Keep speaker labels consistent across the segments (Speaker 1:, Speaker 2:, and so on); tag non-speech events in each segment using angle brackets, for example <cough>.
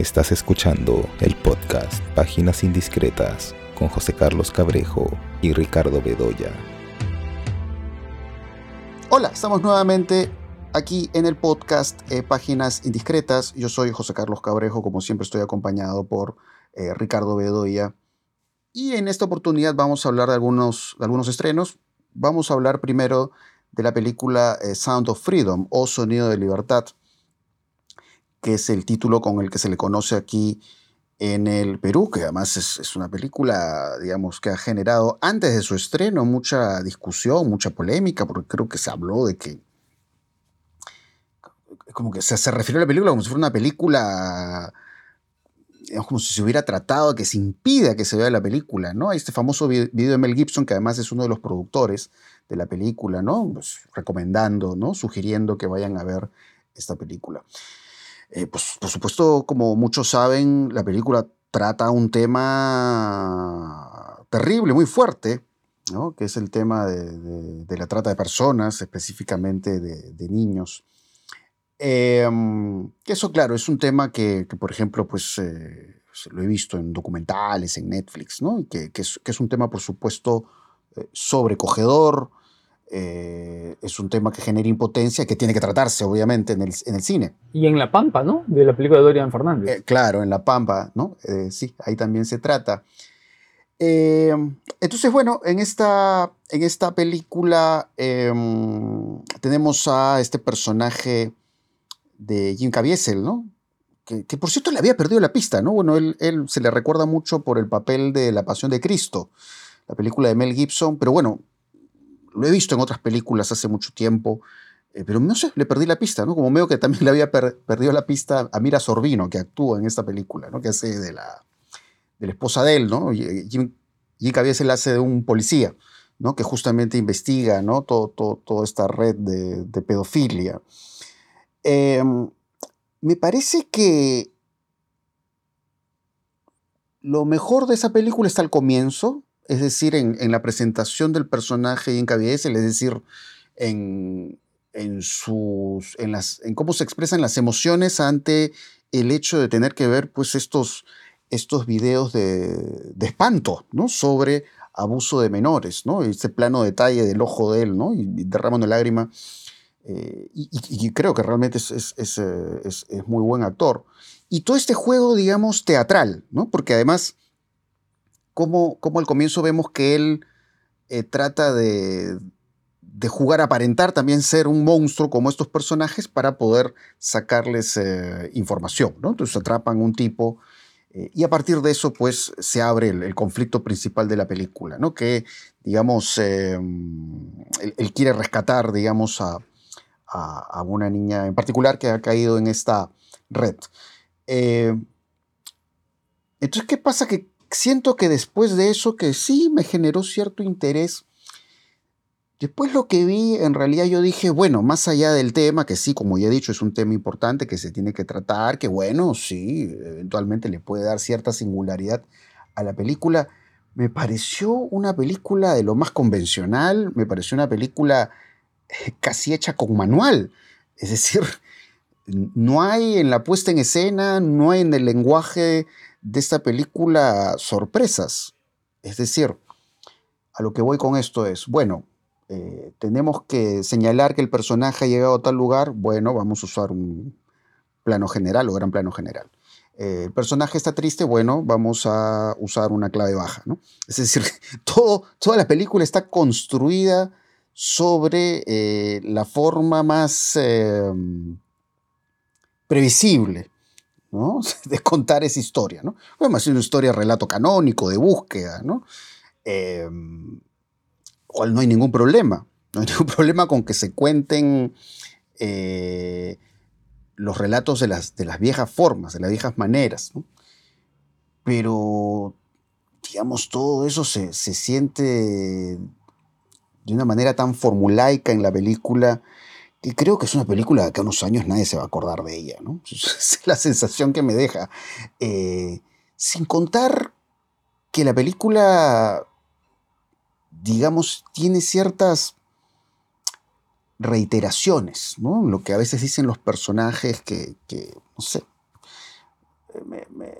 Speaker 1: Estás escuchando el podcast Páginas Indiscretas con José Carlos Cabrejo y Ricardo Bedoya.
Speaker 2: Hola, estamos nuevamente aquí en el podcast eh, Páginas Indiscretas. Yo soy José Carlos Cabrejo, como siempre estoy acompañado por eh, Ricardo Bedoya. Y en esta oportunidad vamos a hablar de algunos, de algunos estrenos. Vamos a hablar primero de la película eh, Sound of Freedom o Sonido de Libertad, que es el título con el que se le conoce aquí en el Perú, que además es, una película, digamos, que ha generado antes de su estreno mucha discusión, mucha polémica, porque creo que se habló de que, como que se, se refirió a la película como si fuera una película, como si se hubiera tratado que se impida que se vea la película, ¿no? Hay este famoso video de Mel Gibson, que además es uno de los productores de la película, ¿no? Pues, recomendando, ¿no? Sugiriendo que vayan a ver esta película. Eh, pues, por supuesto, como muchos saben, la película trata un tema terrible, muy fuerte, que es el tema de, la trata de personas, específicamente de, niños. Em, eso, claro, es un tema que, por ejemplo, pues eh, lo he visto en documentales, en Netflix, ¿no? que, es, que es, un tema, por supuesto, eh, sobrecogedor, eh, es un tema que genera impotencia, que tiene que tratarse, obviamente, en el, en el, cine.
Speaker 3: Y en La Pampa, ¿no? De la película de Dorian Fernández.
Speaker 2: Eh, claro, en La Pampa, ¿no? Eh, sí, ahí también se trata. entonces, bueno, en esta, en esta película em, tenemos a este personaje de Jim Caviezel, ¿no? Que, que, por cierto le había perdido la pista, ¿no? Bueno, él, él se le recuerda mucho por el papel de La Pasión de Cristo, la película de Mel Gibson, pero bueno, lo he visto en otras películas hace mucho tiempo, eh, pero no sé, le perdí la pista, ¿no? Como veo que también <laughs> le había perdido la pista a Mira Sorbino, que actúa en esta película, ¿no? Que hace de la, de la esposa de él, ¿no? Jim, Jim Caviezel hace de un policía, ¿no? Que justamente investiga, ¿no? Todo, toda esta red de, pedofilia. Em, me parece que lo mejor de esa película está al comienzo, es decir, en, la presentación del personaje en Caviezel, es decir, en, sus, en, las, en cómo se expresan las emociones ante el hecho de tener que ver pues, estos, estos videos de, espanto ¿no? sobre abuso de menores, ¿no? este plano detalle del ojo de él, ¿no? y, derramando lágrima. Eh, y, creo que realmente es, es, es, muy buen actor. Y todo este juego, digamos, teatral, ¿no? porque además cómo, al comienzo vemos que él eh, trata de, jugar, aparentar también ser un monstruo como estos personajes para poder sacarles eh, información. Entonces atrapan un tipo eh, y a partir de eso pues se abre el, conflicto principal de la película, ¿no? que digamos, él, quiere rescatar digamos a, a, una niña en particular que ha caído en esta red. entonces, ¿qué pasa? Que siento que después de eso, que sí me generó cierto interés, después lo que vi, en realidad yo dije, bueno, más allá del tema, que sí, como ya he dicho, es un tema importante que se tiene que tratar, que bueno, sí, eventualmente le puede dar cierta singularidad a la película, me pareció una película de lo más convencional, me pareció una película eh, casi hecha con manual, es decir, <laughs> no hay en la puesta en escena, no hay en el lenguaje de esta película sorpresas. Es decir, a lo que voy con esto es, bueno, eh, tenemos que señalar que el personaje ha llegado a tal lugar, bueno, vamos a usar un plano general o gran plano general. Eh, el personaje está triste, bueno, vamos a usar una clave baja, ¿no? Es decir, <laughs> toda la película está construida sobre eh, la forma más previsible <laughs> de contar esa historia. ¿no? Bueno, es una historia relato canónico, de búsqueda, ¿no? Em, cual no hay ningún problema. No hay <laughs> ningún problema con que se cuenten eh, los relatos de las, de las viejas formas, de las viejas maneras. Pero, digamos, todo eso se, se siente de una manera tan formulaica en la película y creo que es una película que a unos años nadie se va a acordar de ella, ¿no? <laughs> Es la sensación que me deja. Eh, sin contar que la película, digamos, tiene ciertas reiteraciones, ¿no? Lo que a veces dicen los personajes que, no sé, me, me,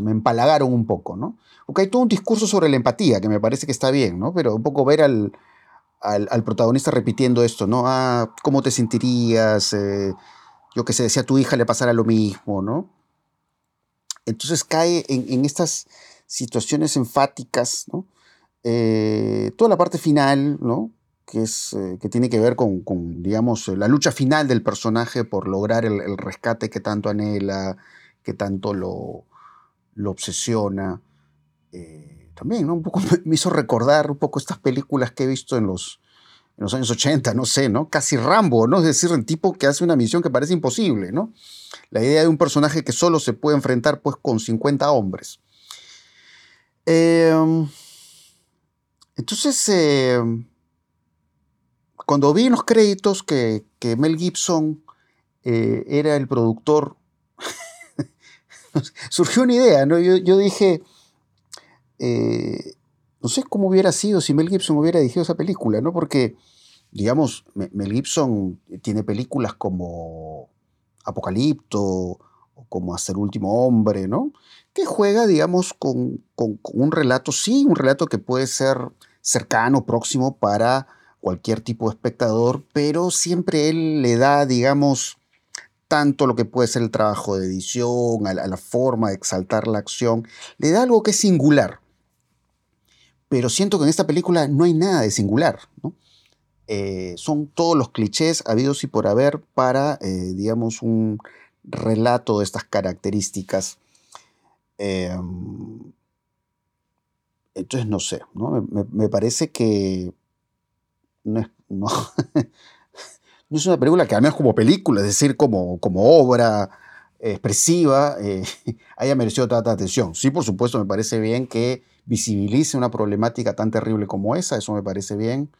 Speaker 2: me empalagaron un poco, ¿no? Porque hay todo un discurso sobre la empatía que me parece que está bien, ¿no? Pero un poco ver al, al, protagonista repitiendo esto, ¿no? Ah, ¿cómo te sentirías? Eh, yo que sé, si a tu hija le pasara lo mismo, ¿no? Entonces cae en, estas situaciones enfáticas, ¿no? Eh, toda la parte final, ¿no? Que, es, eh, que tiene que ver con, digamos, la lucha final del personaje por lograr el, rescate que tanto anhela, que tanto lo, lo obsesiona también, ¿no? Un poco me hizo recordar un poco estas películas que he visto en los, en los años 80, no sé, ¿no? Casi Rambo, ¿no? Es decir, el tipo que hace una misión que parece imposible, ¿no? La idea de un personaje que solo se puede enfrentar pues con 50 hombres. Em, entonces, em, cuando vi en los créditos que, Mel Gibson eh, era el productor, <laughs> surgió una idea, ¿no? yo dije, eh, no sé cómo hubiera sido si Mel Gibson hubiera dirigido esa película, ¿no? Porque, digamos, Mel Gibson tiene películas como Apocalipto o como Hasta el último hombre, ¿no? Que juega, digamos, con, un relato, sí, un relato que puede ser cercano, próximo para cualquier tipo de espectador, pero siempre él le da, digamos, tanto lo que puede ser el trabajo de edición, a la forma de exaltar la acción, le da algo que es singular pero siento que en esta película no hay nada de singular. Eh, son todos los clichés habidos y por haber para, eh, digamos, un relato de estas características. Em, entonces, no sé, Me, parece que no es, <laughs> no, es, una película que al menos como película, es decir, como, como obra expresiva, eh, <laughs> haya merecido tanta atención. Sí, por supuesto, me parece bien que visibilice una problemática tan terrible como esa, eso me parece bien.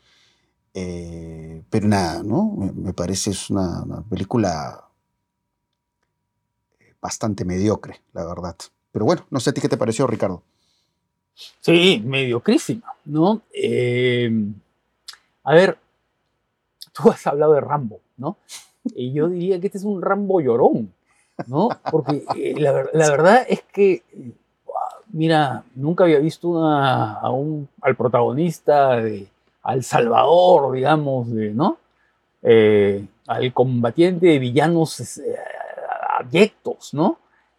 Speaker 2: Eh, pero nada, ¿no? Me, parece es una, película bastante mediocre, la verdad. Pero bueno, no sé a ti qué te pareció, Ricardo.
Speaker 3: Sí, mediocrísima, ¿no? Eh, a ver, tú has hablado de Rambo, ¿no? Y yo diría que este es un Rambo llorón, ¿no? Porque eh, la, verdad es que mira, nunca había visto a un, al protagonista, de, al salvador, digamos, de, ¿no? Eh, al combatiente de villanos eh, abyectos, ¿no?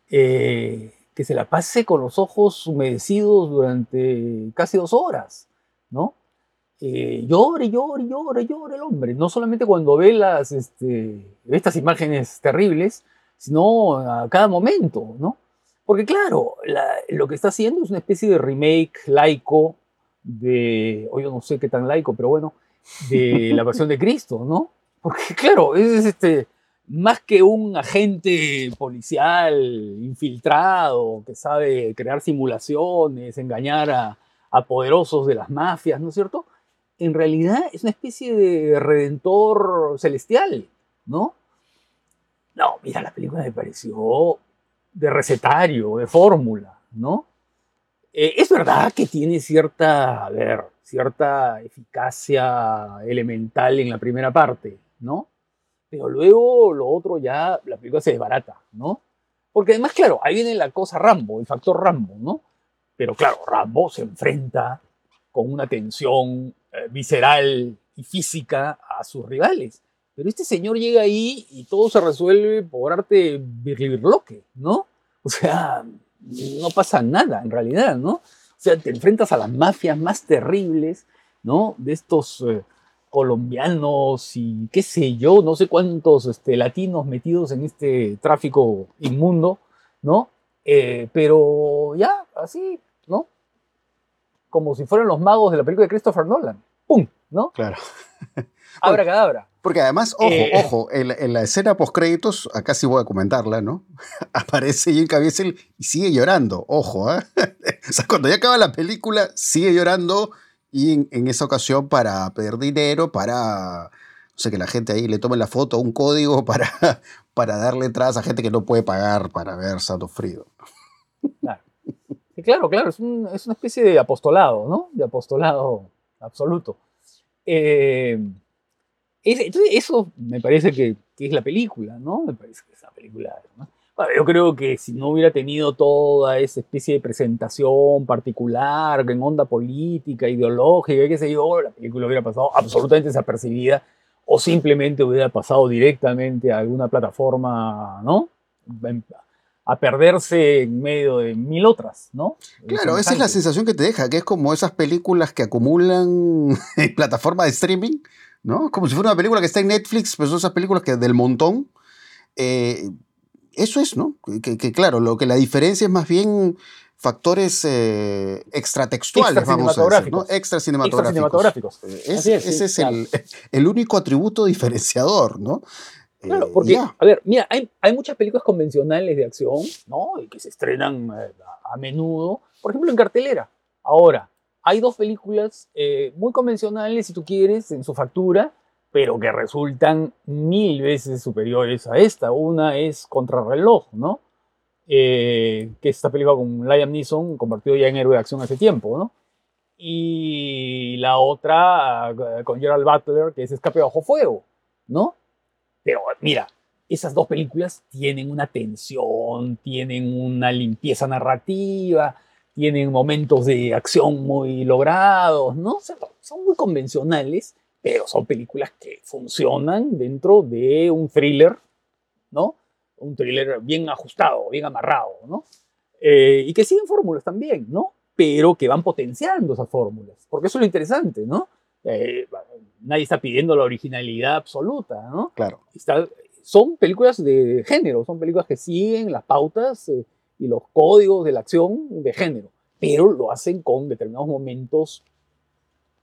Speaker 3: Eh, que se la pase con los ojos humedecidos durante casi dos horas, ¿no? llore, llore, llore, llore el hombre. No solamente cuando ve las, este, estas imágenes terribles, sino a cada momento, ¿no? Porque claro, lo que está haciendo es una especie de remake laico de, o yo no sé qué tan laico, pero bueno, de la versión de Cristo, ¿no? Porque <laughs> claro, es este, más que un agente policial infiltrado que sabe crear simulaciones, engañar a, a poderosos de las mafias, ¿no es cierto? En realidad es una especie de redentor celestial, ¿no? No, mira, la película me pareció de recetario, de fórmula, ¿no? Eh, es verdad que tiene cierta, a ver, cierta eficacia elemental en la primera parte, ¿no? Pero luego lo otro ya, la película se desbarata, ¿no? Porque además, claro, ahí viene la cosa Rambo, el factor Rambo, ¿no? Pero claro, Rambo se enfrenta con una tensión eh, visceral y física a sus rivales. Pero este señor llega ahí y todo se resuelve por arte birlibirloque, ¿no? O sea, no pasa nada en realidad, ¿no? O sea, te enfrentas a las mafias más terribles, ¿no? De estos eh, colombianos y qué sé yo, no sé cuántos este, latinos metidos en este tráfico inmundo, ¿no? Eh, pero ya, así, ¿no? Como si fueran los magos de la película de Christopher Nolan. ¡Pum! ¿No?
Speaker 2: Claro. <laughs>
Speaker 3: Abra cadabra.
Speaker 2: Porque además, ojo, eh, ojo, en, la escena post créditos, acá sí voy a comentarla, ¿no? <laughs> Aparece Jim Caviezel y sigue llorando, ojo, ¿eh? <laughs> o sea, cuando ya acaba la película, sigue llorando y en, esa ocasión para pedir dinero, para, no sé, que la gente ahí le tome la foto, un código <laughs> para, para darle entradas a gente que no puede pagar para ver Santo Frido.
Speaker 3: Claro, claro, claro, es, una especie de apostolado, ¿no? De apostolado absoluto. Eh, entonces, eso me parece que, es la película, ¿no? Me parece que es la película. Bueno, yo creo que si no hubiera tenido toda esa especie de presentación particular, en onda política, ideológica, qué sé yo, la película hubiera pasado absolutamente desapercibida o simplemente hubiera pasado directamente a alguna plataforma, ¿no? A perderse en medio de mil otras, ¿no?
Speaker 2: Claro, esa es la sensación que te deja, que es como esas películas que acumulan <laughs> en plataforma de streaming, ¿no? Como si fuera una película que está en Netflix, pues son esas películas que del montón. Eh, eso es, ¿no? Que, claro, lo que la diferencia es más bien factores eh, extratextuales, vamos a decir, ¿no? Extra cinematográficos. Eh, ese es el, único atributo diferenciador, ¿no?
Speaker 3: Claro, porque, a ver, mira, hay, hay, muchas películas convencionales de acción, ¿no? Y que se estrenan a, menudo, por ejemplo, en cartelera. Ahora, hay dos películas muy convencionales, si tú quieres, en su factura, pero que resultan mil veces superiores a esta. Una es Contrarreloj, ¿no? Eh, que esta película con Liam Neeson, convertido ya en héroe de acción hace tiempo, ¿no? Y la otra eh, con Gerald Butler, que es Escape bajo fuego, ¿no? Pero mira, esas dos películas tienen una tensión, tienen una limpieza narrativa, tienen momentos de acción muy logrados, ¿no? son muy convencionales, pero son películas que funcionan dentro de un thriller, ¿no? Un thriller bien ajustado, bien amarrado, ¿no? Eh, y que siguen fórmulas también, ¿no? Pero que van potenciando esas fórmulas, porque eso es lo interesante, ¿no? Eh, nadie está pidiendo la originalidad absoluta, ¿no?
Speaker 2: Claro.
Speaker 3: son películas de género, son películas que siguen las pautas eh, y los códigos de la acción de género, pero lo hacen con determinados momentos,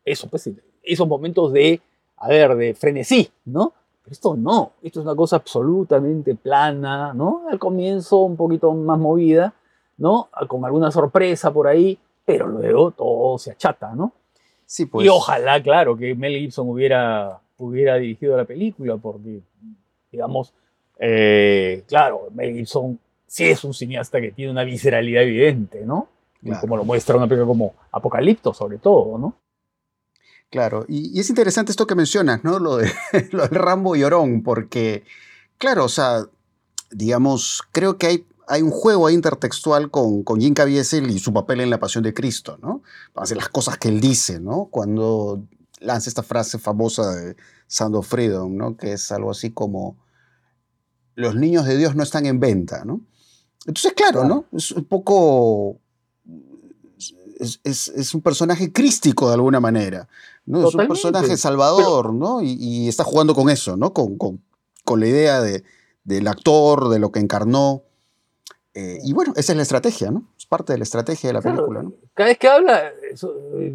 Speaker 3: eso pues esos momentos de, a ver, de frenesí, ¿no? Pero esto no, esto es una cosa absolutamente plana, ¿no? Al comienzo un poquito más movida, ¿no? Con alguna sorpresa por ahí, pero luego todo se achata, ¿no?
Speaker 2: Sí, pues.
Speaker 3: Y ojalá, claro, que Mel Gibson hubiera, hubiera dirigido la película, porque, digamos, eh, claro, Mel Gibson sí es un cineasta que tiene una visceralidad evidente, ¿no? Como lo muestra una película como Apocalipto, sobre todo, ¿no?
Speaker 2: Claro, y, es interesante esto que mencionas, ¿no? Lo, de, <laughs> lo del Rambo llorón, porque, claro, o sea, digamos, creo que hay, hay un juego intertextual con, con Jim Caviezel y su papel en La Pasión de Cristo, ¿no? Hace las cosas que él dice, ¿no? Cuando lanza esta frase famosa de Sound of Freedom, ¿no? Que es algo así como, los niños de Dios no están en venta, ¿no? Entonces, claro, ¿no? Es un poco es, un personaje crístico de alguna manera. ¿no? Es un personaje salvador, ¿no? Y, está jugando con eso, ¿no? Con, con, la idea de, del actor, de lo que encarnó. Eh, y bueno, esa es la estrategia, ¿no? Es parte de la estrategia de la película, ¿no?
Speaker 3: Cada vez que habla,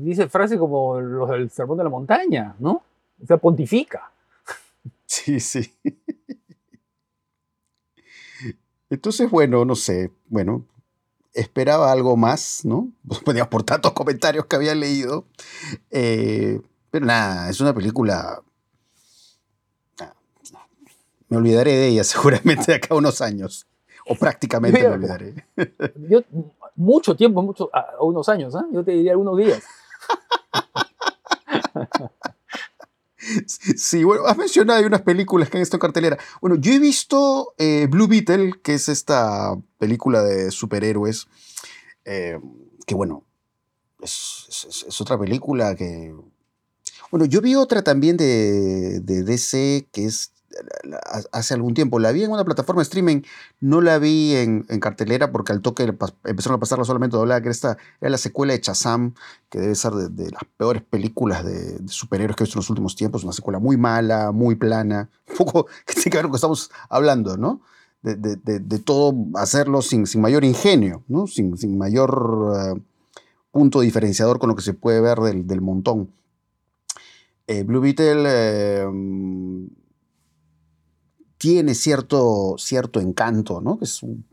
Speaker 3: dice frases como los del sermón de la montaña, ¿no? O sea, pontifica. <laughs>
Speaker 2: Sí, sí. Entonces, bueno, no sé, bueno, esperaba algo más, ¿no? <laughs> por tantos comentarios que había leído. Eh, pero nada, es una película. me olvidaré de ella <laughs> seguramente de acá a unos años. O prácticamente me olvidaré. <laughs>
Speaker 3: Yo, mucho tiempo, mucho, unos años, ¿eh? yo te diría algunos días.
Speaker 2: Sí, bueno, has mencionado unas películas que han estado en cartelera. Bueno, yo he visto eh, Blue Beetle, que es esta película de superhéroes, eh, que bueno, es, otra película que... Bueno, yo vi otra también de DC, que es hace algún tiempo. La vi en una plataforma de streaming, no la vi en, cartelera porque al toque empezaron a pasarla solamente doblada, que esta era la secuela de Chazam, que debe ser de, las peores películas de, superhéroes que he visto en los últimos tiempos. Una secuela muy mala, muy plana, un poco <laughs> que tiene que ver con lo que estamos hablando, ¿no? De, todo hacerlo sin, sin, mayor ingenio, ¿no? Sin, sin mayor eh, punto diferenciador con lo que se puede ver del, montón. Eh, Blue Beetle eh, tiene cierto, cierto encanto, ¿no? Es un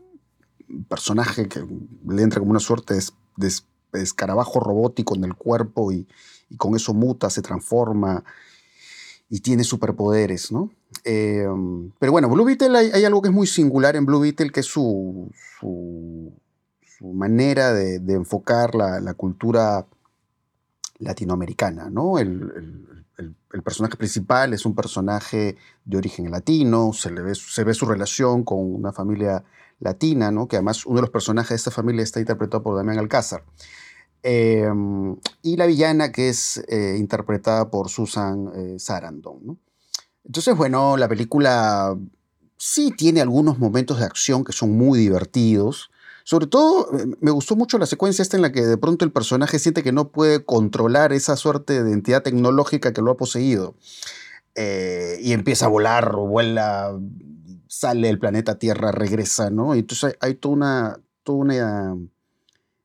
Speaker 2: personaje que le entra como una suerte de, escarabajo robótico en el cuerpo y, con eso muta, se transforma y tiene superpoderes, ¿no? Em, pero bueno, Blue Beetle hay, algo que es muy singular en Blue Beetle, que es su, su, manera de, enfocar la, cultura latinoamericana, ¿no? el, personaje principal es un personaje de origen latino, se, le ve su relación con una familia latina, ¿no? que además uno de los personajes de esta familia está interpretado por Damián Alcázar. Em, y la villana que es eh, interpretada por Susan eh, Sarandon. Entonces, bueno, la película sí tiene algunos momentos de acción que son muy divertidos. Sobre todo, eh, me gustó mucho la secuencia esta en la que de pronto el personaje siente que no puede controlar esa suerte de entidad tecnológica que lo ha poseído. y empieza a volar, o vuela, sale del planeta Tierra, regresa, ¿no? entonces hay, toda una, toda una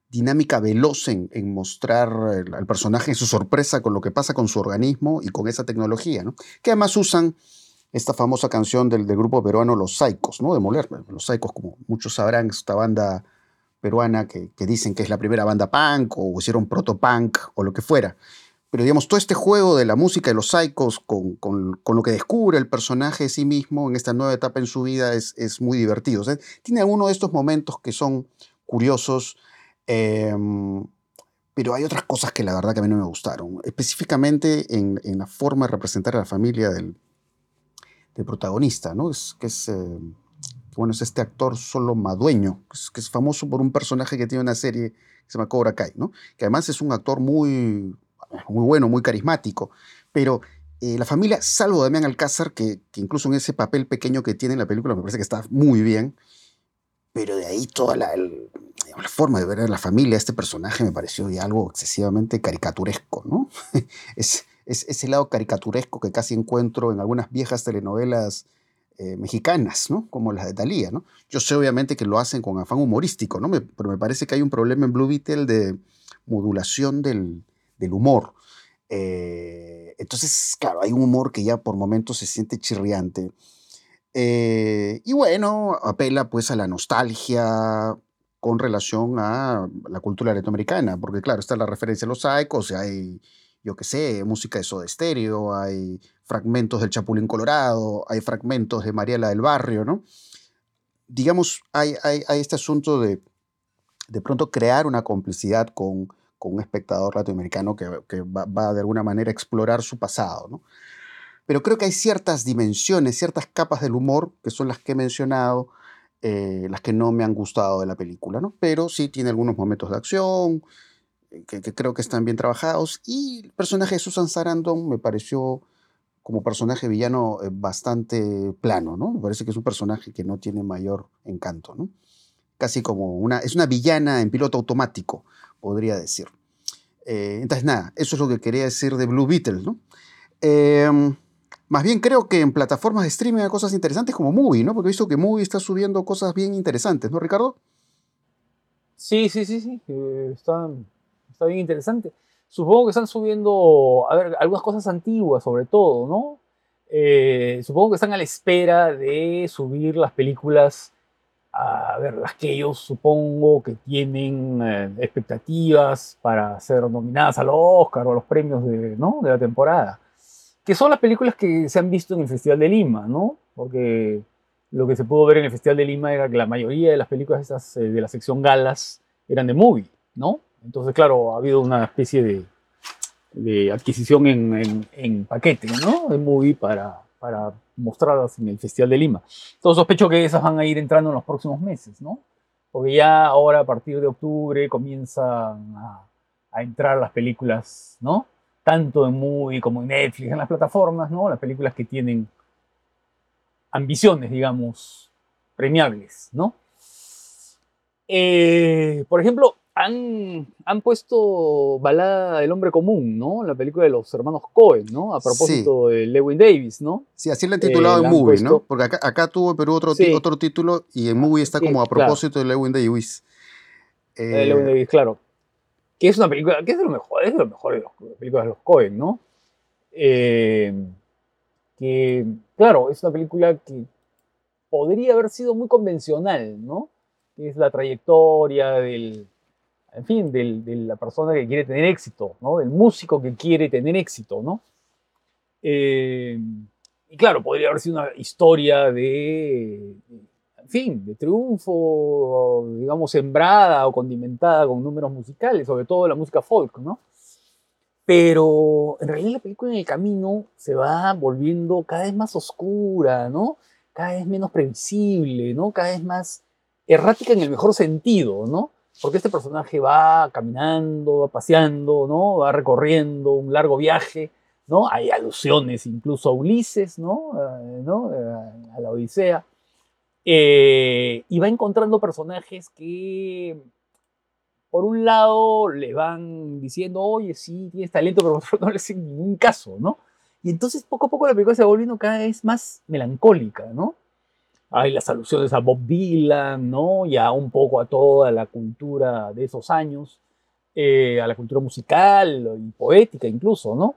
Speaker 2: dinámica veloz en, mostrar al personaje en su sorpresa con lo que pasa con su organismo y con esa tecnología, ¿no? que además usan esta famosa canción del, grupo peruano Los Saicos, ¿no? de Moler. Los Saicos, como muchos sabrán, es esta banda peruana que, dicen que es la primera banda punk o hicieron proto-punk o lo que fuera. Pero digamos, todo este juego de la música de los Saicos con, con, lo que descubre el personaje de sí mismo en esta nueva etapa en su vida es, es muy divertido. tiene algunos de estos momentos que son curiosos, Em, pero hay otras cosas que la verdad que a mí no me gustaron, específicamente en, la forma de representar a la familia del, protagonista, ¿no? Es, que es, em, bueno, es este actor solo madueño, que es, famoso por un personaje que tiene una serie que se llama Cobra Kai, ¿no? Que además es un actor muy, muy bueno, muy carismático, pero eh, la familia, salvo Damián Alcázar, que, que, incluso en ese papel pequeño que tiene en la película me parece que está muy bien, pero de ahí toda la, la forma de ver a la familia, este personaje me pareció ya algo excesivamente caricaturesco, ¿no? <laughs> es, ese lado caricaturesco que casi encuentro en algunas viejas telenovelas eh, mexicanas, ¿no? Como las de Talía, ¿no? Yo sé obviamente que lo hacen con afán humorístico, ¿no? pero me parece que hay un problema en Blue Beetle de modulación del, humor. Eh, entonces, claro, hay un humor que ya por momentos se siente chirriante. Eh, y bueno, apela pues a la nostalgia, con relación a la cultura latinoamericana, porque claro, está la referencia a los saicos, hay, yo qué sé, música de Soda Stereo, hay fragmentos del Chapulín Colorado, hay fragmentos de Mariela del Barrio, ¿no? Digamos, hay, hay, este asunto de de pronto crear una complicidad con, con un espectador latinoamericano que, que va, va, de alguna manera a explorar su pasado, ¿no? Pero creo que hay ciertas dimensiones, ciertas capas del humor, que son las que he mencionado, eh, las que no me han gustado de la película, ¿no? Pero sí tiene algunos momentos de acción eh, que, creo que están bien trabajados. Y el personaje de Susan Sarandon me pareció como personaje villano eh, bastante plano, ¿no? Me parece que es un personaje que no tiene mayor encanto, ¿no? Casi como una, es una villana en piloto automático, podría decir. entonces, nada, eso es lo que quería decir de Blue Beetle, ¿no? Em, más bien creo que en plataformas de streaming hay cosas interesantes como Movie, ¿no? Porque he visto que Movie está subiendo cosas bien interesantes, ¿no, Ricardo?
Speaker 3: Sí, sí, sí, sí. está, está bien interesante. Supongo que están subiendo, a ver, algunas cosas antiguas sobre todo, ¿no? Eh, supongo que están a la espera de subir las películas, a ver, las que ellos supongo que tienen eh, expectativas para ser nominadas al Oscar o a los premios de, ¿no? de la temporada que son las películas que se han visto en el Festival de Lima, ¿no? Porque lo que se pudo ver en el Festival de Lima era que la mayoría de las películas esas, eh, de la sección galas eran de movie, ¿no? Entonces, claro, ha habido una especie de, de adquisición en, en, paquete, ¿no? De movie para, para mostrarlas en el Festival de Lima. Entonces sospecho que esas van a ir entrando en los próximos meses, ¿no? Porque ya ahora a partir de octubre comienzan a, a entrar las películas, ¿no? tanto en Movie como en Netflix, en las plataformas, ¿no? Las películas que tienen ambiciones, digamos, premiables, ¿no? Eh, por ejemplo, han, han puesto Balada del Hombre Común, ¿no? La película de los hermanos Cohen, ¿no? A propósito de Lewin Davis, ¿no?
Speaker 2: Sí, así la han titulado eh, en Movie, ¿no? Porque acá, acá tuvo Perú otro, otro título y en Movie está como a propósito de Lewin Davis.
Speaker 3: Eh, Lewin Davis, claro que es una película, que es de lo mejor, es de lo mejor de las películas de los Cohen, ¿no? Eh, que, claro, es una película que podría haber sido muy convencional, ¿no? Es la trayectoria del, en fin, del, de la persona que quiere tener éxito, ¿no? Del músico que quiere tener éxito, ¿no? Eh, y claro, podría haber sido una historia de, fin, de triunfo, digamos, sembrada o condimentada con números musicales, sobre todo la música folk, ¿no? Pero en realidad la película en el camino se va volviendo cada vez más oscura, ¿no? Cada vez menos previsible, ¿no? Cada vez más errática en el mejor sentido, ¿no? Porque este personaje va caminando, va paseando, ¿no? Va recorriendo un largo viaje, ¿no? Hay alusiones incluso a Ulises, ¿no? Eh, ¿no? Eh, a la Odisea. Eh, y va encontrando personajes que, por un lado, le van diciendo, oye, sí, tienes talento, pero <laughs> por otro no le hacen ningún caso, ¿no? Y entonces poco a poco la película se va volviendo cada vez más melancólica, ¿no? Hay las alusiones a Bob Dylan, ¿no? Y a un poco a toda la cultura de esos años, eh, a la cultura musical y poética incluso, ¿no?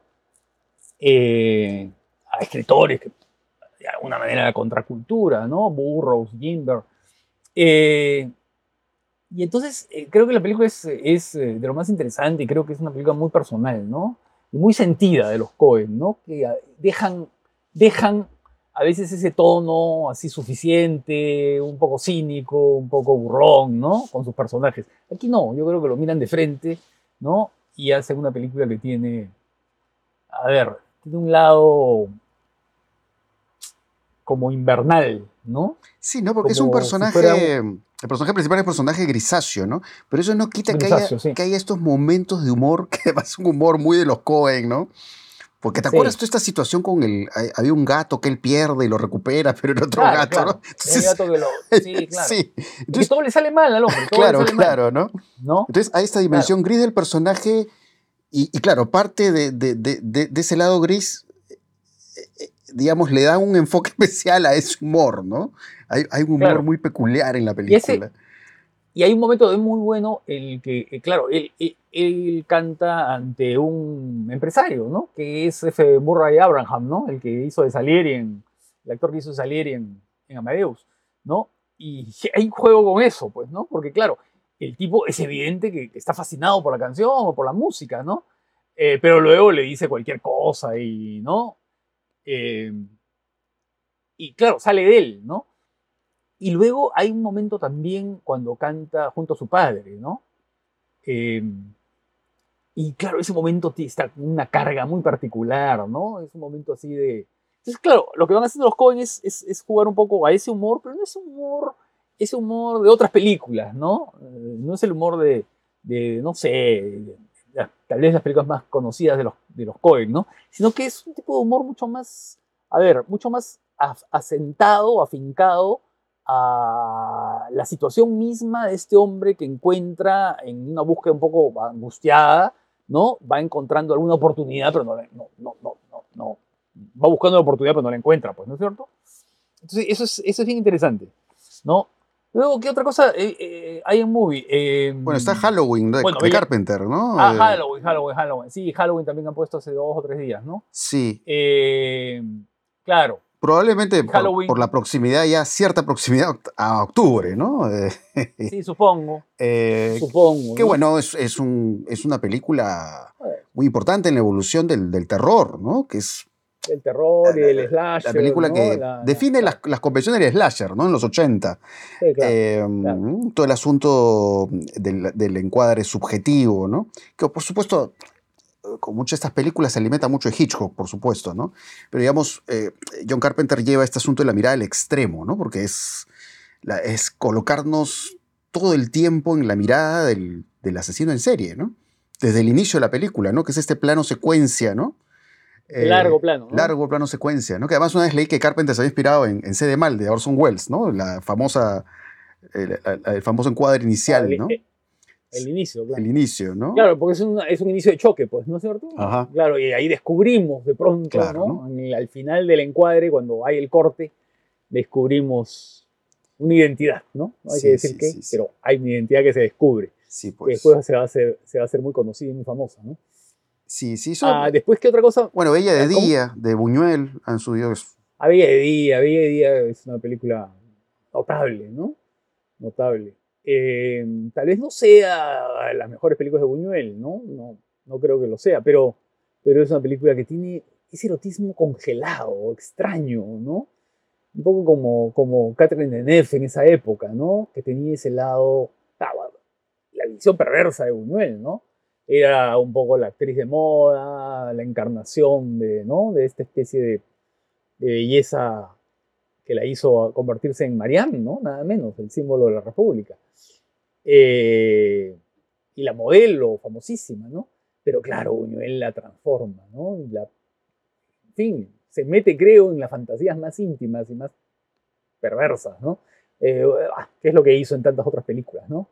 Speaker 3: Eh, a escritores de alguna manera la contracultura, ¿no? Burroughs, Gimber. Eh, y entonces creo que la película es, de lo más interesante y creo que es una película muy personal, ¿no? muy sentida de los Cohen, ¿no? Que dejan, dejan a veces ese tono así suficiente, un poco cínico, un poco burrón, ¿no? Con sus personajes. Aquí no, yo creo que lo miran de frente, ¿no? Y hacen una película que tiene, a ver, tiene un lado como invernal, ¿no?
Speaker 2: Sí, ¿no? Porque es un personaje... El personaje principal es un personaje grisáceo, ¿no? Pero eso no quita que, haya, estos momentos de humor, <laughs> que es un humor muy de los Cohen, ¿no? Porque te acuerdas de esta situación con el. Había un gato que él pierde y lo recupera, <laughs> pero era otro gato, ¿no?
Speaker 3: gato que lo. <laughs> Sí, claro. sí. Entonces, todo le sale mal al hombre.
Speaker 2: claro, claro, ¿no? ¿no? Entonces hay esta dimensión gris del personaje. Y, claro, parte de, de, de, ese lado gris, eh, eh, digamos, le da un enfoque <laughs> especial a ese humor, ¿no? Hay, un humor muy peculiar en la película.
Speaker 3: Y, hay un momento de muy bueno en el que, eh, claro, él, canta ante un empresario, ¿no? Que es F. Murray Abraham, ¿no? El que hizo de Salieri en, el actor que hizo de Salieri en, en Amadeus, ¿no? Y <laughs> hay un juego con eso, pues, ¿no? Porque, claro, el tipo es evidente que, está fascinado por la canción o por la música, ¿no? Eh, pero luego le dice cualquier cosa y, ¿no? Eh, y claro, sale de él, ¿no? Y luego hay un momento también cuando canta junto a su padre, ¿no? Em, y claro, ese momento está una carga muy particular, ¿no? Es un momento así de... Entonces, claro, lo que van haciendo los Cohen es, es, jugar un poco a ese humor, pero no es humor, ese humor de otras películas, ¿no? Eh, no es el humor de, de no sé, tal vez las películas más conocidas de los, de los Cohen, ¿no? Sino que es un tipo de humor mucho más, a ver, mucho más asentado, afincado a la situación misma de este hombre que encuentra en una búsqueda un poco angustiada, ¿no? Va encontrando alguna oportunidad, pero no, no, no, no, no, va buscando la oportunidad, pero no la encuentra, pues, ¿no es cierto? Entonces, eso es, eso es bien interesante, ¿no? Luego, ¿qué otra cosa eh, eh, hay en movie?
Speaker 2: Em, bueno, está Halloween de, Carpenter, ¿no?
Speaker 3: Ah, eh, Halloween, Halloween, Halloween. Sí, Halloween también han puesto hace dos o tres días, ¿no?
Speaker 2: Sí.
Speaker 3: claro.
Speaker 2: Probablemente por, la proximidad, ya cierta proximidad a octubre, ¿no? <laughs>
Speaker 3: sí, supongo. Eh, supongo.
Speaker 2: Que bueno, es, es, un, es, una película muy importante en la evolución del, del terror, ¿no? Que es.
Speaker 3: El terror y el slasher.
Speaker 2: La película que define las, las, convenciones del slasher, ¿no? En los 80. Sí, em, Todo el asunto del, del encuadre subjetivo, ¿no? Que por supuesto con muchas de estas películas se alimenta mucho de Hitchcock, por supuesto, ¿no? Pero digamos, eh, John Carpenter lleva este asunto de la mirada al extremo, ¿no? Porque es, es colocarnos todo el tiempo en la mirada del, asesino en serie, ¿no? Desde el inicio de la película, ¿no? Que es este plano secuencia, ¿no?
Speaker 3: Eh, largo plano.
Speaker 2: ¿no? Largo plano secuencia, ¿no? Que además una vez leí que Carpenter se había inspirado en, en C de Mal, de Orson Welles, ¿no? La famosa, el, famoso encuadre inicial, ¿no?
Speaker 3: El inicio, claro.
Speaker 2: El inicio, ¿no?
Speaker 3: Claro, porque es un, es un inicio de choque, pues, ¿no es cierto?
Speaker 2: Ajá.
Speaker 3: Claro, y ahí descubrimos de pronto, ¿no? al final del encuadre, cuando hay el corte, descubrimos una identidad, ¿no? hay que decir que, pero hay una identidad que se descubre.
Speaker 2: Sí, pues.
Speaker 3: después se va, a hacer, se va a hacer muy conocida y muy famosa, ¿no?
Speaker 2: Sí, sí.
Speaker 3: Ah, después, ¿qué otra cosa?
Speaker 2: Bueno, Bella de Día, de Buñuel, han subido.
Speaker 3: A Bella de Día, Bella de Día es una película notable, ¿no? Notable. Em, tal vez no sea las mejores películas de Buñuel, ¿no? No, no creo que lo sea, pero, pero es una película que tiene ese erotismo congelado, extraño, ¿no? Un poco como, como Catherine Deneuve en esa época, ¿no? Que tenía ese lado, ah, la visión perversa de Buñuel, ¿no? Era un poco la actriz de moda, la encarnación de, ¿no? de esta especie de belleza que la hizo convertirse en Mariam, ¿no? Nada menos, el símbolo de la República. Eh, y la modelo famosísima, ¿no? Pero claro, Buñuel la transforma, ¿no? La, en fin, se mete, creo, en las fantasías más íntimas y más perversas, ¿no? Eh, ah, que es lo que hizo en tantas otras películas, ¿no?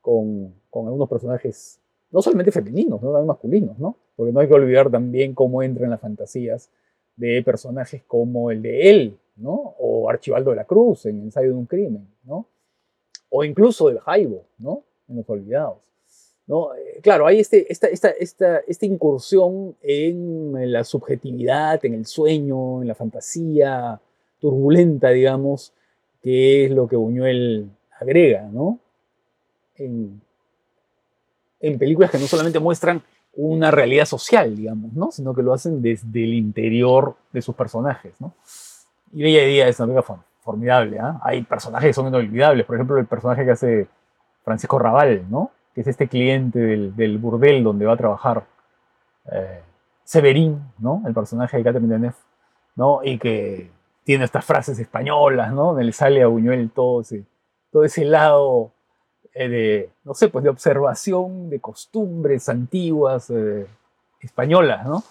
Speaker 3: Con, con algunos personajes, no solamente femeninos, ¿no? también masculinos, ¿no? Porque no hay que olvidar también cómo entra en las fantasías de personajes como el de él, ¿no? O Archibaldo de la Cruz en Ensayo de un Crimen, ¿no? O incluso del Jaibo, ¿no? En Los Olvidados. ¿no? Eh, claro, hay este, esta, incursión en la subjetividad, en el sueño, en la fantasía turbulenta, digamos, que es lo que Buñuel agrega, ¿no? En, en películas que no solamente muestran una realidad social, digamos, ¿no? Sino que lo hacen desde el interior de sus personajes, ¿no? Y Bella Día es una película formidable, ¿ah? Hay personajes que son inolvidables, por ejemplo, el personaje que hace Francisco Raval, ¿no? Que es este cliente del, burdel donde va a trabajar eh, Severín, ¿no? El personaje de Catherine Deneuve, ¿no? Y que tiene estas frases españolas, ¿no? Donde le sale a Buñuel todo ese, todo ese lado eh, de, no sé, pues de observación de costumbres antiguas eh, españolas, ¿no?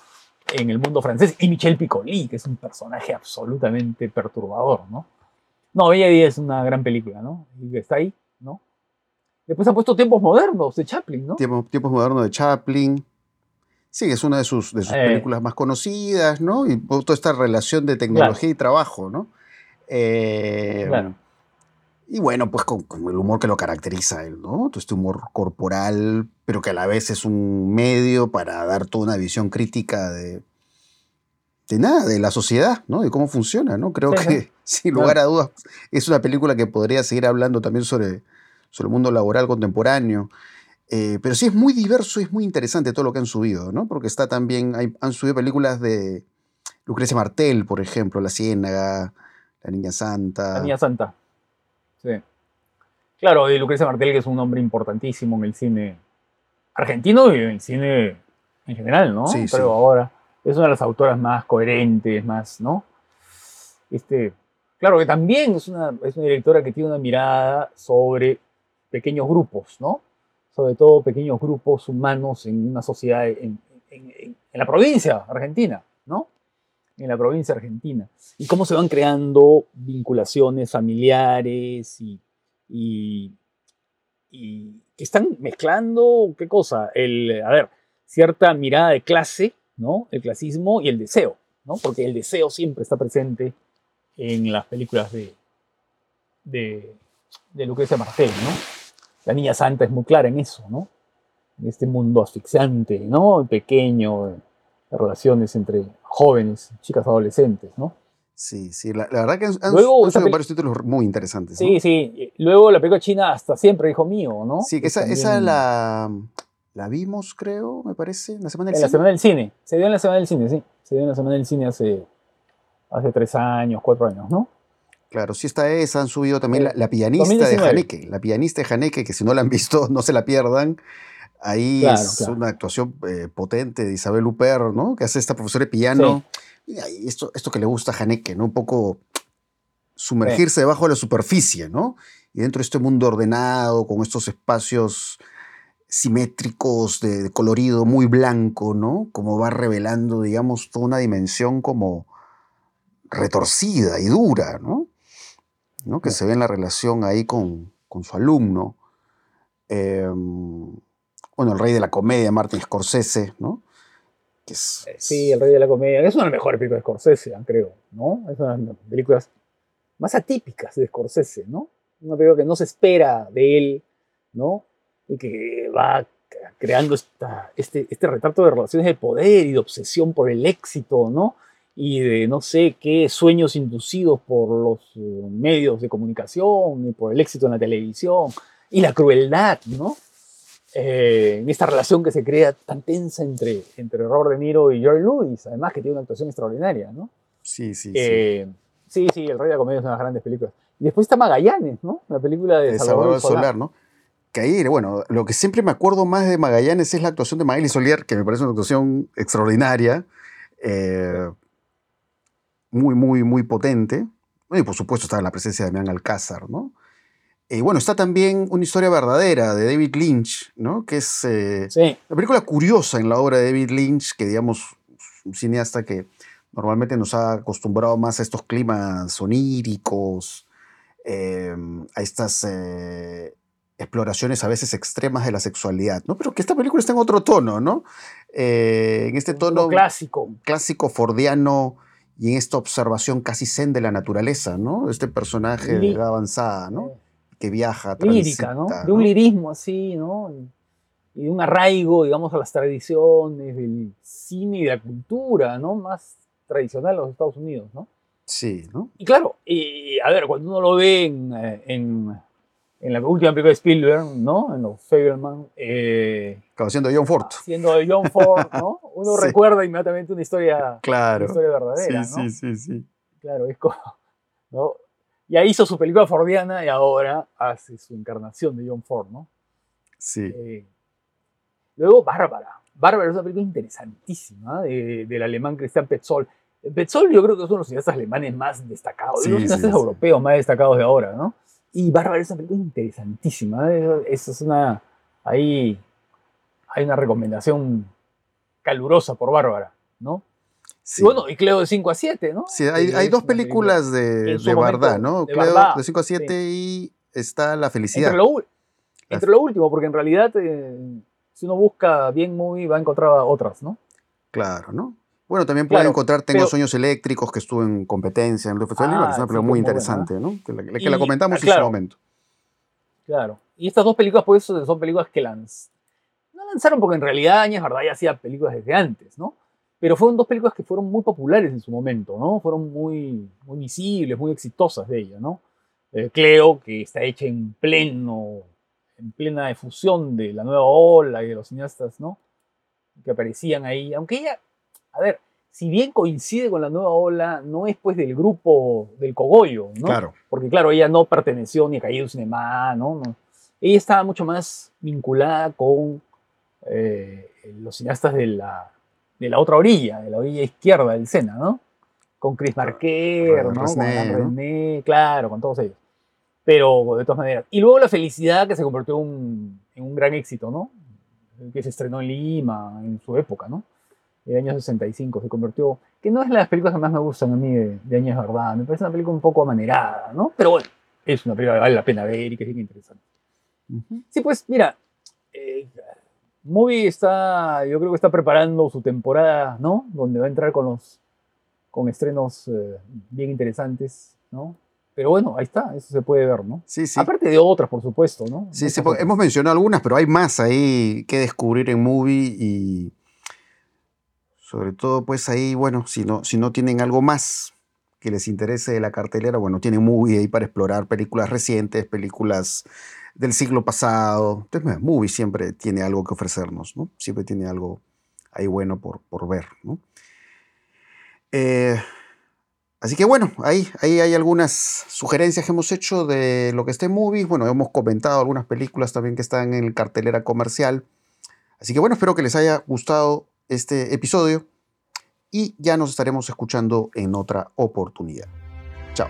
Speaker 3: En el mundo francés. Y Michel Piccoli, que es un personaje absolutamente perturbador, ¿no? No, Bella Día es una gran película, ¿no? Y está ahí, ¿no? Después ha puesto Tiempos Modernos de Chaplin, ¿no?
Speaker 2: Tiempos, tiempos Modernos de Chaplin. Sí, es una de sus, de sus
Speaker 3: Eh.
Speaker 2: películas más conocidas, ¿no? Y toda esta relación de tecnología y trabajo, ¿no? Eh,
Speaker 3: Claro.
Speaker 2: Y bueno, pues con, con el humor que lo caracteriza a él, ¿no? Todo este humor corporal, pero que a la vez es un medio para dar toda una visión crítica de, de nada, de la sociedad, ¿no? De cómo funciona, ¿no? Creo
Speaker 3: Sí,
Speaker 2: que,
Speaker 3: sí. <laughs>
Speaker 2: sin lugar a dudas, es una película que podría seguir hablando también sobre, sobre el mundo laboral contemporáneo. Eh, pero sí es muy diverso y es muy interesante todo lo que han subido, ¿no? Porque está también, hay- han subido películas de Lucrecia Martel, por ejemplo, La Ciénaga, La Niña Santa.
Speaker 3: La Niña Santa. Sí. Claro, y Lucrecia Martel, que es un hombre importantísimo en el cine argentino y en el cine en general, ¿no?
Speaker 2: Sí,
Speaker 3: Creo
Speaker 2: sí.
Speaker 3: ahora. Es una de las autoras más coherentes, más, ¿no? Este, claro que también es una, es una directora que tiene una mirada sobre pequeños grupos, ¿no? Sobre todo pequeños grupos humanos en una sociedad, en, en- en- en la provincia argentina. En la provincia argentina y cómo se van creando vinculaciones familiares y, y, que están mezclando, ¿qué cosa? El, a ver, cierta mirada de clase, ¿no? El clasismo y el deseo, ¿no? Porque el deseo siempre está presente en las películas de, de, de Lucrecia Martel, ¿no? La Niña Santa es muy clara en eso, ¿no? En este mundo asfixiante, ¿no? Pequeño, relaciones entre jóvenes, chicas adolescentes, ¿no?
Speaker 2: Sí, sí, la, la verdad que han,
Speaker 3: Luego,
Speaker 2: han varios títulos muy interesantes. ¿no?
Speaker 3: Sí, sí. Luego la película china hasta siempre, hijo mío, ¿no?
Speaker 2: Sí, que esa, esa la, la vimos, creo, me parece, en la semana del
Speaker 3: En la
Speaker 2: cine.
Speaker 3: Semana del Cine. Se dio en la Semana del Cine, sí. Se dio en la Semana del Cine hace, hace tres años, cuatro años, ¿no?
Speaker 2: Claro, sí está esa, han subido también la,
Speaker 3: Eh,
Speaker 2: la pianista
Speaker 3: 2019.
Speaker 2: de Haneke, la pianista de Haneke, que si no la han visto, <laughs> no se la pierdan. Ahí
Speaker 3: Claro,
Speaker 2: es
Speaker 3: claro.
Speaker 2: una actuación eh, potente de Isabel Huppert, ¿no? Que hace esta profesora de piano. Y esto, esto que le gusta a Haneke, ¿no? Un poco sumergirse debajo de la superficie, ¿no? Y dentro de este mundo ordenado, con estos espacios simétricos de, de colorido muy blanco, ¿no? Como va revelando, digamos, toda una dimensión como retorcida y dura, ¿no? ¿no? Que
Speaker 3: Sí.
Speaker 2: se ve en la relación ahí con, con su alumno. Eh, bueno, el rey de la comedia, Martin Scorsese, ¿no? Es,
Speaker 3: Sí, El Rey de la Comedia. Es una de las mejores películas de Scorsese, creo, ¿no? Es una de las películas más atípicas de Scorsese, ¿no? Una película que no se espera de él, ¿no? Y que va creando este, este retrato de relaciones de poder y de obsesión por el éxito, ¿no? Y de no sé qué sueños inducidos por los eh, medios de comunicación y por el éxito en la televisión y la crueldad, ¿no? Eh, esta relación que se crea tan tensa entre, entre Robert De Niro y Jerry Lewis, además que tiene una actuación extraordinaria, ¿no?
Speaker 2: sí, sí, sí.
Speaker 3: Eh, sí, sí, El Rey de la Comedia es una de las grandes películas. Y después está Magallanes, ¿no? La película de,
Speaker 2: de
Speaker 3: Salvador,
Speaker 2: Salvador. Solar, ¿no? Que ahí, bueno, lo que siempre me acuerdo más de Magallanes es la actuación de Magali Solier, que me parece una actuación extraordinaria, eh, muy, muy, muy potente. Y por supuesto está la presencia de Damián Alcázar, ¿no? Y bueno, está también una historia verdadera de David Lynch, ¿no? Que es eh,
Speaker 3: Sí.
Speaker 2: una película curiosa en la obra de David Lynch, que digamos, un cineasta que normalmente nos ha acostumbrado más a estos climas oníricos, eh, a estas eh, exploraciones a veces extremas de la sexualidad, ¿no? Pero que esta película está en otro tono, ¿no? Eh, en este tono
Speaker 3: clásico.
Speaker 2: clásico fordiano y en esta observación casi zen de la naturaleza, ¿no? Este personaje de edad avanzada, ¿no? Que viaja,
Speaker 3: lírica, ¿no?
Speaker 2: transita,
Speaker 3: De un lirismo así, ¿no? Y- de un arraigo, digamos, a las tradiciones del cine y de la cultura, ¿no? Más tradicional de los Estados Unidos, ¿no?
Speaker 2: Sí, ¿no?
Speaker 3: Y claro, y, a ver, cuando uno lo ve en, eh, en, en la última película de Spielberg, ¿no? En los Fableman, eh,
Speaker 2: siendo John Ford.
Speaker 3: siendo John Ford, ¿no? Uno <laughs>
Speaker 2: Sí.
Speaker 3: recuerda inmediatamente una historia, una
Speaker 2: Claro.
Speaker 3: historia verdadera,
Speaker 2: Sí,
Speaker 3: ¿no?
Speaker 2: sí, sí, sí.
Speaker 3: Claro, es como, ¿no? Ya hizo su película fordiana y ahora hace su encarnación de John Ford, ¿no?
Speaker 2: Sí.
Speaker 3: Eh, luego, Bárbara. Bárbara es una película interesantísima de- del alemán Christian Petzold. Petzold yo creo que es uno de los cineastas alemanes más destacados,
Speaker 2: Sí,
Speaker 3: de los cineastas
Speaker 2: sí.
Speaker 3: europeos más destacados de ahora, ¿no? Y Bárbara es una película interesantísima. ¿eh? Esa es una... Ahí hay una recomendación calurosa por Bárbara, ¿no?
Speaker 2: Sí.
Speaker 3: Y bueno, y Cleo de 5 a 7, ¿no?
Speaker 2: Sí, hay, dos películas de, de Bardá, ¿no?
Speaker 3: de
Speaker 2: Cleo,
Speaker 3: Bardá,
Speaker 2: de 5 a 7 y está La Felicidad.
Speaker 3: Entre lo, ul- entre lo último, porque en realidad, eh, si uno busca bien movie, va a encontrar otras, ¿no?
Speaker 2: Claro, ¿no? Bueno, también pueden
Speaker 3: Claro,
Speaker 2: encontrar Tengo
Speaker 3: pero-
Speaker 2: Sueños Eléctricos, que estuvo en competencia en el Festival
Speaker 3: Ah,
Speaker 2: Lima, que es una película muy
Speaker 3: es muy
Speaker 2: interesante, ¿no? Que la, que
Speaker 3: Y-
Speaker 2: la comentamos
Speaker 3: ah,
Speaker 2: en su
Speaker 3: claro.
Speaker 2: momento.
Speaker 3: Claro. Y estas dos películas, pues, son películas que lanz... no lanzaron porque en realidad Áñez Verdad ya hacía películas desde antes, ¿no? Pero fueron dos películas que fueron muy populares en su momento, ¿no? Fueron muy, muy visibles, muy exitosas de ella, ¿no? Eh, Cleo, que está hecha en pleno, en plena efusión de la nueva ola y de los cineastas, ¿no? Que aparecían ahí. Aunque ella, a ver, si bien coincide con la nueva ola, no es pues del grupo del Cogollo, ¿no?
Speaker 2: Claro.
Speaker 3: porque claro, ella no perteneció ni a Caído Cinema, ¿no? No. Ella estaba mucho más vinculada con eh, los cineastas de la, de la otra orilla, de la orilla izquierda del Sena, ¿no? Con Chris Marquer, ¿no?
Speaker 2: Resnais,
Speaker 3: con. René, claro, con todos ellos. Pero de todas maneras. Y luego La Felicidad, que se convirtió en un, en un gran éxito, ¿no? Que se estrenó en Lima en su época, ¿no? El año 65 se convirtió, que no es de las películas que más me gustan a mí de, de Años Verdad, me parece una película un poco amanerada, ¿no? Pero bueno, es una película que vale la pena ver y que es bien interesante.
Speaker 2: Ujú.
Speaker 3: Sí, pues mira, eh, Movie está, yo creo que está preparando su temporada, ¿no? Donde va a entrar con los, con estrenos eh, bien interesantes, ¿no? Pero bueno, ahí está, eso se puede ver, ¿no?
Speaker 2: Sí, sí.
Speaker 3: Aparte de otras, por supuesto, ¿no?
Speaker 2: Sí, sí, hemos mencionado algunas, pero hay más ahí que descubrir en Movie y sobre todo, pues ahí, bueno, si no, si no tienen algo más que les interese la cartelera, bueno, tienen Movie ahí para explorar películas recientes, películas del siglo pasado. Entonces, Movie siempre tiene algo que ofrecernos, ¿no? Siempre tiene algo ahí bueno por, por ver, ¿no? Eh, Así que bueno, ahí, ahí hay algunas sugerencias que hemos hecho de lo que esté en movies. Bueno, hemos comentado algunas películas también que están en cartelera comercial. Así que bueno, espero que les haya gustado este episodio y ya nos estaremos escuchando en otra oportunidad. Chao.